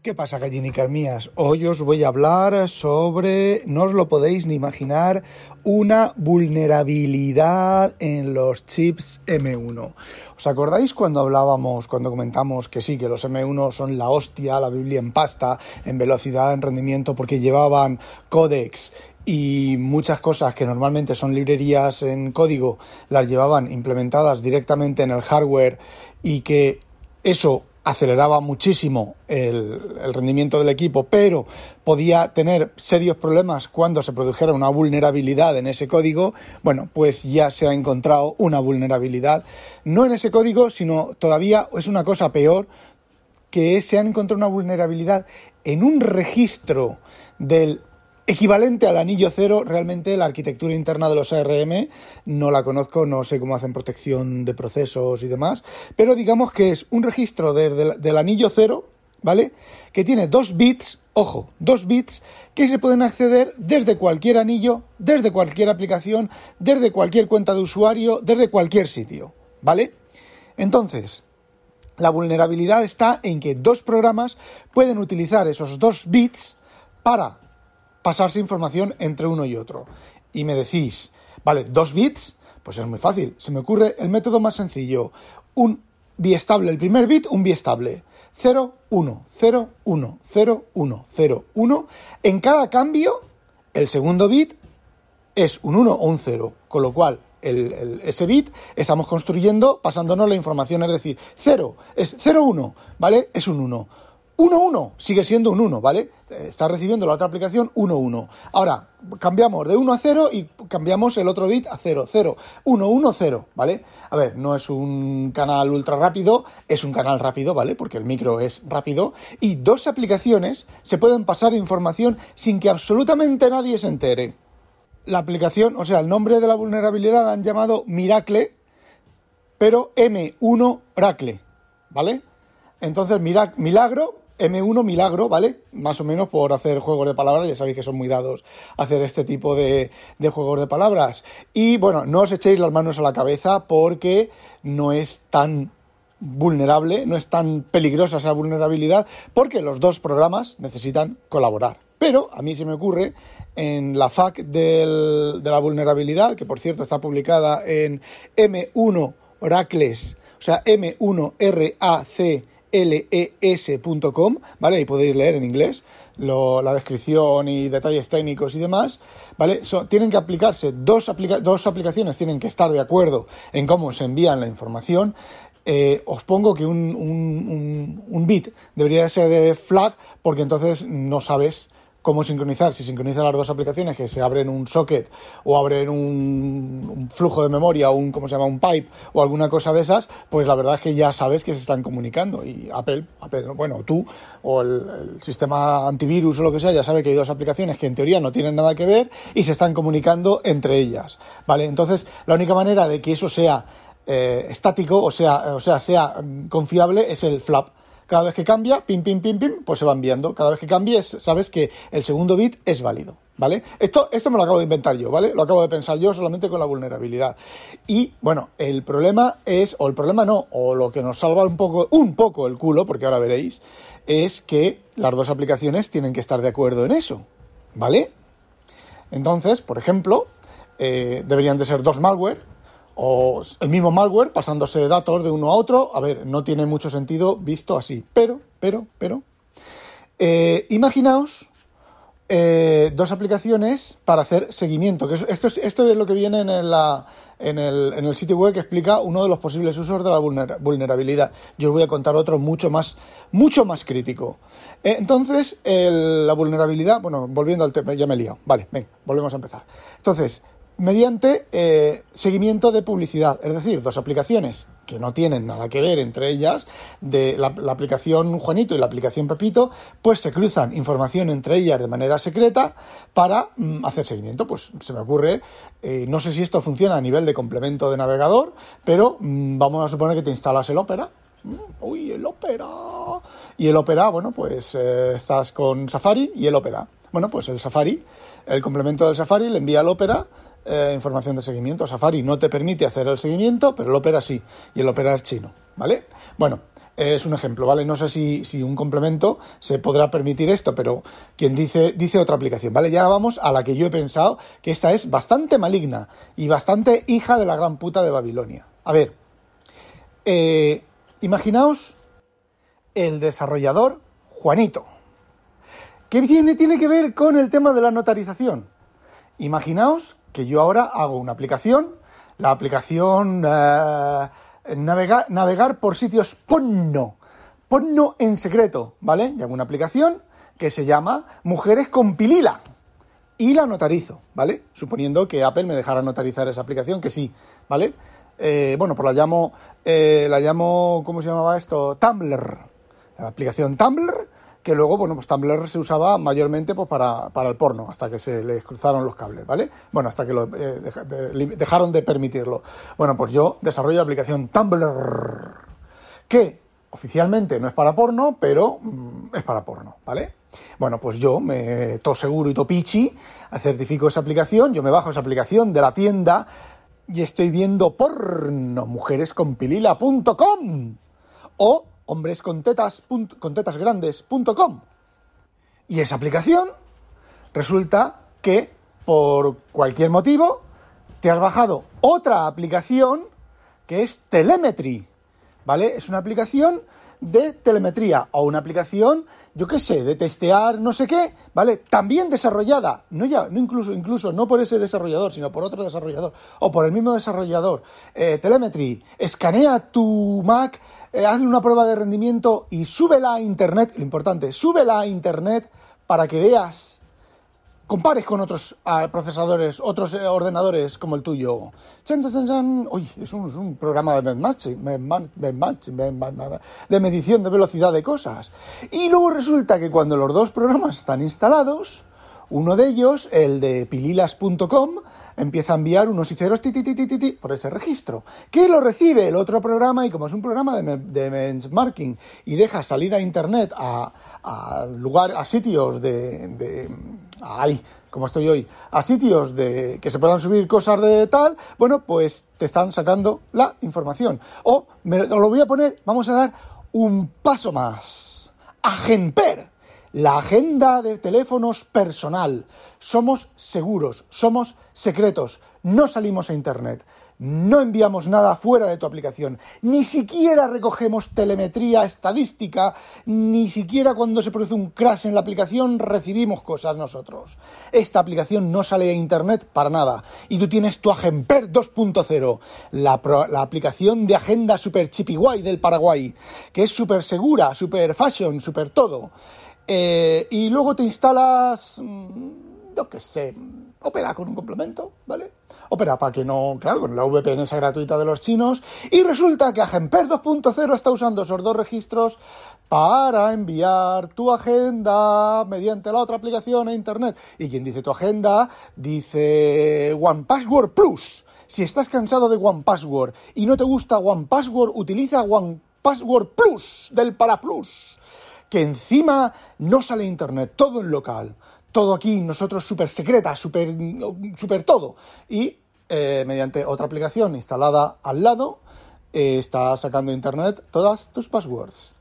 ¿Qué pasa, gallinicas mías? Hoy os voy a hablar sobre, no os lo podéis ni imaginar, una vulnerabilidad en los chips M1. ¿Os acordáis cuando hablábamos, cuando comentamos que sí, que los M1 son la hostia, la Biblia en pasta, en velocidad, en rendimiento, porque llevaban códex y muchas cosas que normalmente son librerías en código las llevaban implementadas directamente en el hardware y que eso aceleraba muchísimo el, rendimiento del equipo, pero podía tener serios problemas cuando se produjera una vulnerabilidad en ese código, bueno, pues ya se ha encontrado una vulnerabilidad, no en ese código, sino todavía es una cosa peor, que se han encontrado una vulnerabilidad en un registro del equivalente al anillo cero, realmente la arquitectura interna de los ARM no la conozco, no sé cómo hacen protección de procesos y demás, pero digamos que es un registro del anillo cero, ¿vale? Que tiene dos bits, ojo, dos bits que se pueden acceder desde cualquier anillo, desde cualquier aplicación, desde cualquier cuenta de usuario, desde cualquier sitio, ¿vale? Entonces, la vulnerabilidad está en que dos programas pueden utilizar esos dos bits para pasarse información entre uno y otro. Y me decís, vale, dos bits, pues es muy fácil. Se me ocurre el método más sencillo. Un biestable, el primer bit, un biestable. 0, 1, 0, 1, 0, 1, 0, 1. En cada cambio, el segundo bit es un 1 o un 0. Con lo cual, el, ese bit estamos construyendo pasándonos la información. Es decir, 0 es 0, 1, ¿vale? Es un 1. 1-1 sigue siendo un 1, ¿vale? Está recibiendo la otra aplicación 1-1. Ahora, cambiamos de 1 a 0 y cambiamos el otro bit a 0, 0, 1, 1, 0, ¿vale? A ver, no es un canal ultra rápido, es un canal rápido, ¿vale? Porque el micro es rápido. Y dos aplicaciones se pueden pasar información sin que absolutamente nadie se entere. La aplicación, o sea, el nombre de la vulnerabilidad han llamado Miracle, pero M1 Oracle, ¿vale? Entonces, milagro M1 Milagro, ¿vale? Más o menos por hacer juegos de palabras, ya sabéis que son muy dados hacer este tipo de, juegos de palabras. Y bueno, no os echéis las manos a la cabeza porque no es tan vulnerable, no es tan peligrosa esa vulnerabilidad, porque los dos programas necesitan colaborar. Pero a mí se me ocurre en la FAQ de la vulnerabilidad, que por cierto está publicada en M1 Oracles, o sea, M1RAC les.com, ¿vale? Y podéis leer en inglés la descripción y detalles técnicos y demás, ¿vale? tienen que aplicarse, dos, dos aplicaciones tienen que estar de acuerdo en cómo se envían la información. Eh, os pongo que un, un, un, bit debería ser de flag porque entonces no sabes cómo sincronizar, si sincronizan las dos aplicaciones que se abren un socket o abren un, flujo de memoria o un, ¿cómo se llama?, un pipe o alguna cosa de esas, pues la verdad es que ya sabes que se están comunicando y Apple, Apple bueno, tú o el, sistema antivirus o lo que sea ya sabe que hay dos aplicaciones que en teoría no tienen nada que ver y se están comunicando entre ellas, ¿vale? Entonces, la única manera de que eso sea eh, estático, o sea, o sea, sea mm, confiable es el flap. Cada vez que cambia, pim, pim, pim, pim, pues se van viendo. Cada vez que cambie, sabes que el segundo bit es válido, ¿vale? Esto, esto me lo acabo de inventar yo, ¿vale? Lo acabo de pensar yo solamente con la vulnerabilidad. Y, bueno, el problema es, o el problema no, o lo que nos salva un poco, un poco el culo, porque ahora veréis, es que las dos aplicaciones tienen que estar de acuerdo en eso, ¿vale? Entonces, por ejemplo, eh, deberían de ser dos malware o el mismo malware pasándose datos de uno a otro. A ver, no tiene mucho sentido visto así. Pero, pero, pero, eh, imaginaos eh, dos aplicaciones para hacer seguimiento. Que esto, es, lo que viene en, la, en, el, en el sitio web que explica uno de los posibles usos de la vulnerabilidad. Yo os voy a contar otro mucho más, mucho más crítico. Eh, entonces, la vulnerabilidad, bueno, volviendo al tema, ya me he liado. Vale, ven, volvemos a empezar. Entonces, mediante eh, seguimiento de publicidad. Es decir, dos aplicaciones que no tienen nada que ver entre ellas, de la, aplicación Juanito y la aplicación Pepito, pues se cruzan información entre ellas de manera secreta para mm, hacer seguimiento. Pues se me ocurre, eh, no sé si esto funciona a nivel de complemento de navegador, pero mm, vamos a suponer que te instalas el Opera. Mm, uy, el Opera. Y el Opera, bueno, pues eh, estás con Safari y el Opera. Bueno, pues el Safari, el complemento del Safari le envía al Opera eh, información de seguimiento. Safari no te permite hacer el seguimiento, pero el Opera sí, y el Opera es chino, ¿vale? Bueno, es un ejemplo, ¿vale? No sé si, si, un complemento se podrá permitir esto, pero quien dice, dice otra aplicación, ¿vale? Ya vamos a la que yo he pensado que esta es bastante maligna y bastante hija de la gran puta de Babilonia. A ver, eh, imaginaos el desarrollador Juanito. ¿Qué tiene, que ver con el tema de la notarización? Imaginaos que yo ahora hago una aplicación, la aplicación eh, navegar, por sitios porno, porno en secreto, ¿vale? Y hago una aplicación que se llama Mujeres con Pilila y la notarizo, ¿vale? Suponiendo que Apple me dejara notarizar esa aplicación, que sí, ¿vale? Eh, bueno, pues la llamo, eh, la llamo, ¿cómo se llamaba esto? Tumblr. La aplicación Tumblr que luego, bueno, pues Tumblr se usaba mayormente pues, para, el porno, hasta que se les cruzaron los cables, ¿vale? Bueno, hasta que lo, eh, dejaron de permitirlo. Bueno, pues yo desarrollo la aplicación Tumblr, que oficialmente no es para porno, pero mm, es para porno, ¿vale? Bueno, pues yo me to seguro y topichi, certifico esa aplicación, yo me bajo esa aplicación de la tienda y estoy viendo porno, mujeresconpilila.com o hombrescontetasgrandes.com. Y esa aplicación resulta que por cualquier motivo te has bajado otra aplicación que es Telemetry, ¿vale? Es una aplicación de telemetría o una aplicación, yo qué sé, de testear no sé qué, ¿vale? También desarrollada, no ya, no incluso, incluso no por ese desarrollador, sino por otro desarrollador o por el mismo desarrollador. Eh, telemetry, escanea tu Mac eh, hazle una prueba de rendimiento y súbela a internet, lo importante, súbela a internet para que veas, compares con otros ah, procesadores, otros eh, ordenadores como el tuyo. Uy, es un, programa de de medición de velocidad de cosas. Y luego resulta que cuando los dos programas están instalados, uno de ellos, el de pililas.com, empieza a enviar unos y ceros por ese registro, que lo recibe el otro programa y como es un programa de, de benchmarking y deja salida a internet a, a lugar, a sitios de, de ahí, como estoy hoy, a sitios de que se puedan subir cosas de tal, bueno, pues te están sacando la información. O me lo voy a poner, vamos a dar un paso más. Agenper la agenda de teléfonos personal. Somos seguros, somos secretos, no salimos a Internet, no enviamos nada fuera de tu aplicación, ni siquiera recogemos telemetría estadística, ni siquiera cuando se produce un crash en la aplicación recibimos cosas nosotros. Esta aplicación no sale a Internet para nada. Y tú tienes tu Agemper 2.0, la, la, aplicación de agenda super chipiguay del Paraguay, que es súper segura, super fashion, súper todo. Eh, y luego te instalas, mm, yo qué sé, Opera con un complemento, ¿vale? Opera para que no, claro, con la VPN esa gratuita de los chinos. Y resulta que Agemper 2.0 está usando esos dos registros para enviar tu agenda mediante la otra aplicación a Internet. Y quien dice tu agenda, dice One Password Plus. Si estás cansado de One Password y no te gusta One Password, utiliza One Password Plus del Para Plus que encima no sale internet, todo en local, todo aquí, nosotros súper secreta, súper super todo. Y eh, mediante otra aplicación instalada al lado, eh, está sacando internet todas tus passwords.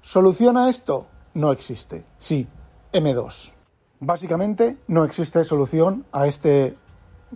¿Soluciona esto? No existe. Sí, M2. Básicamente no existe solución a este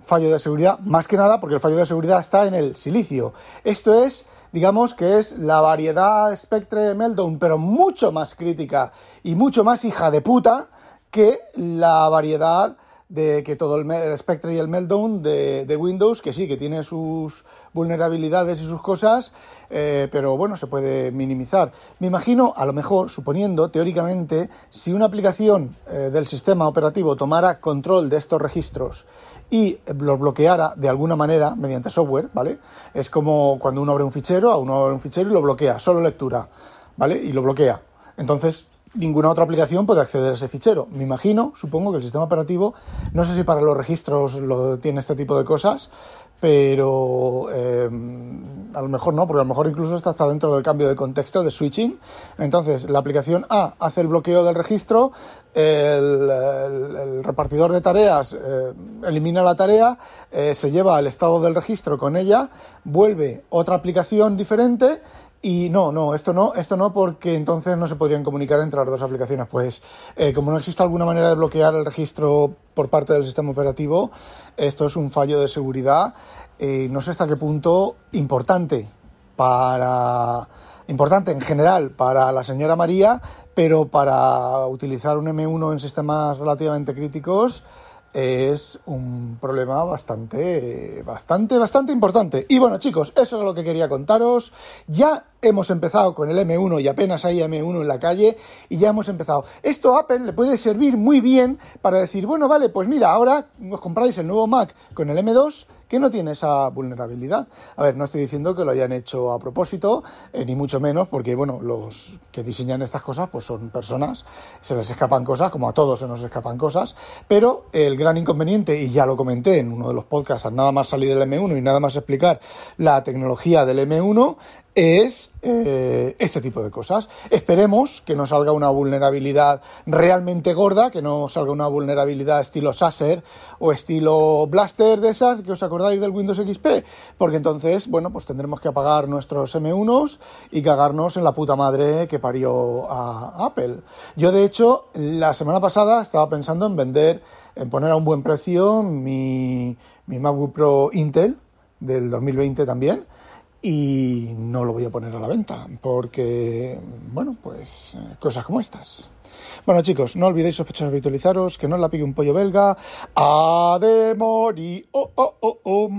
fallo de seguridad, más que nada porque el fallo de seguridad está en el silicio. Esto es digamos que es la variedad Spectre Meltdown, pero mucho más crítica y mucho más hija de puta que la variedad de que todo el, Spectre y el Meltdown de, Windows, que sí, que tiene sus vulnerabilidades y sus cosas, eh, pero bueno, se puede minimizar. Me imagino, a lo mejor, suponiendo, teóricamente, si una aplicación eh, del sistema operativo tomara control de estos registros y los bloqueara de alguna manera mediante software, ¿vale? Es como cuando uno abre un fichero, a uno abre un fichero y lo bloquea, solo lectura, ¿vale? Y lo bloquea. Entonces, ninguna otra aplicación puede acceder a ese fichero. Me imagino, supongo que el sistema operativo, no sé si para los registros lo tiene este tipo de cosas, pero eh, a lo mejor no, porque a lo mejor incluso está hasta dentro del cambio de contexto, de switching. Entonces, la aplicación A hace el bloqueo del registro, el, repartidor de tareas eh, elimina la tarea, eh, se lleva el estado del registro con ella, vuelve otra aplicación diferente y no, no, esto no, esto no, porque entonces no se podrían comunicar entre las dos aplicaciones. Pues eh, como no existe alguna manera de bloquear el registro por parte del sistema operativo, esto es un fallo de seguridad. Eh, no sé hasta qué punto importante para importante en general para la señora María, pero para utilizar un M1 en sistemas relativamente críticos es un problema bastante, bastante, bastante importante. Y bueno, chicos, eso es lo que quería contaros. Ya hemos empezado con el M1 y apenas hay M1 en la calle y ya hemos empezado. Esto Apple le puede servir muy bien para decir, bueno, vale, pues mira, ahora os compráis el nuevo Mac con el M2 que no tiene esa vulnerabilidad. A ver, no estoy diciendo que lo hayan hecho a propósito, eh, ni mucho menos, porque bueno, los que diseñan estas cosas pues son personas, se les escapan cosas, como a todos se nos escapan cosas, pero el gran inconveniente, y ya lo comenté en uno de los podcasts, nada más salir el M1 y nada más explicar la tecnología del M1, es eh, este tipo de cosas. Esperemos que no salga una vulnerabilidad realmente gorda, que no salga una vulnerabilidad estilo Sasser o estilo Blaster de esas, que os acordáis del Windows XP, porque entonces, bueno, pues tendremos que apagar nuestros M1s y cagarnos en la puta madre que parió a Apple. Yo, de hecho, la semana pasada estaba pensando en vender, en poner a un buen precio mi, mi MacBook Pro Intel del 2020 también y no lo voy a poner a la venta porque, bueno, pues eh, cosas como estas. Bueno chicos, no olvidéis sospechosos habitualizaros, que no la pique un pollo belga. ¡Ademori! ¡Oh, oh, oh, oh!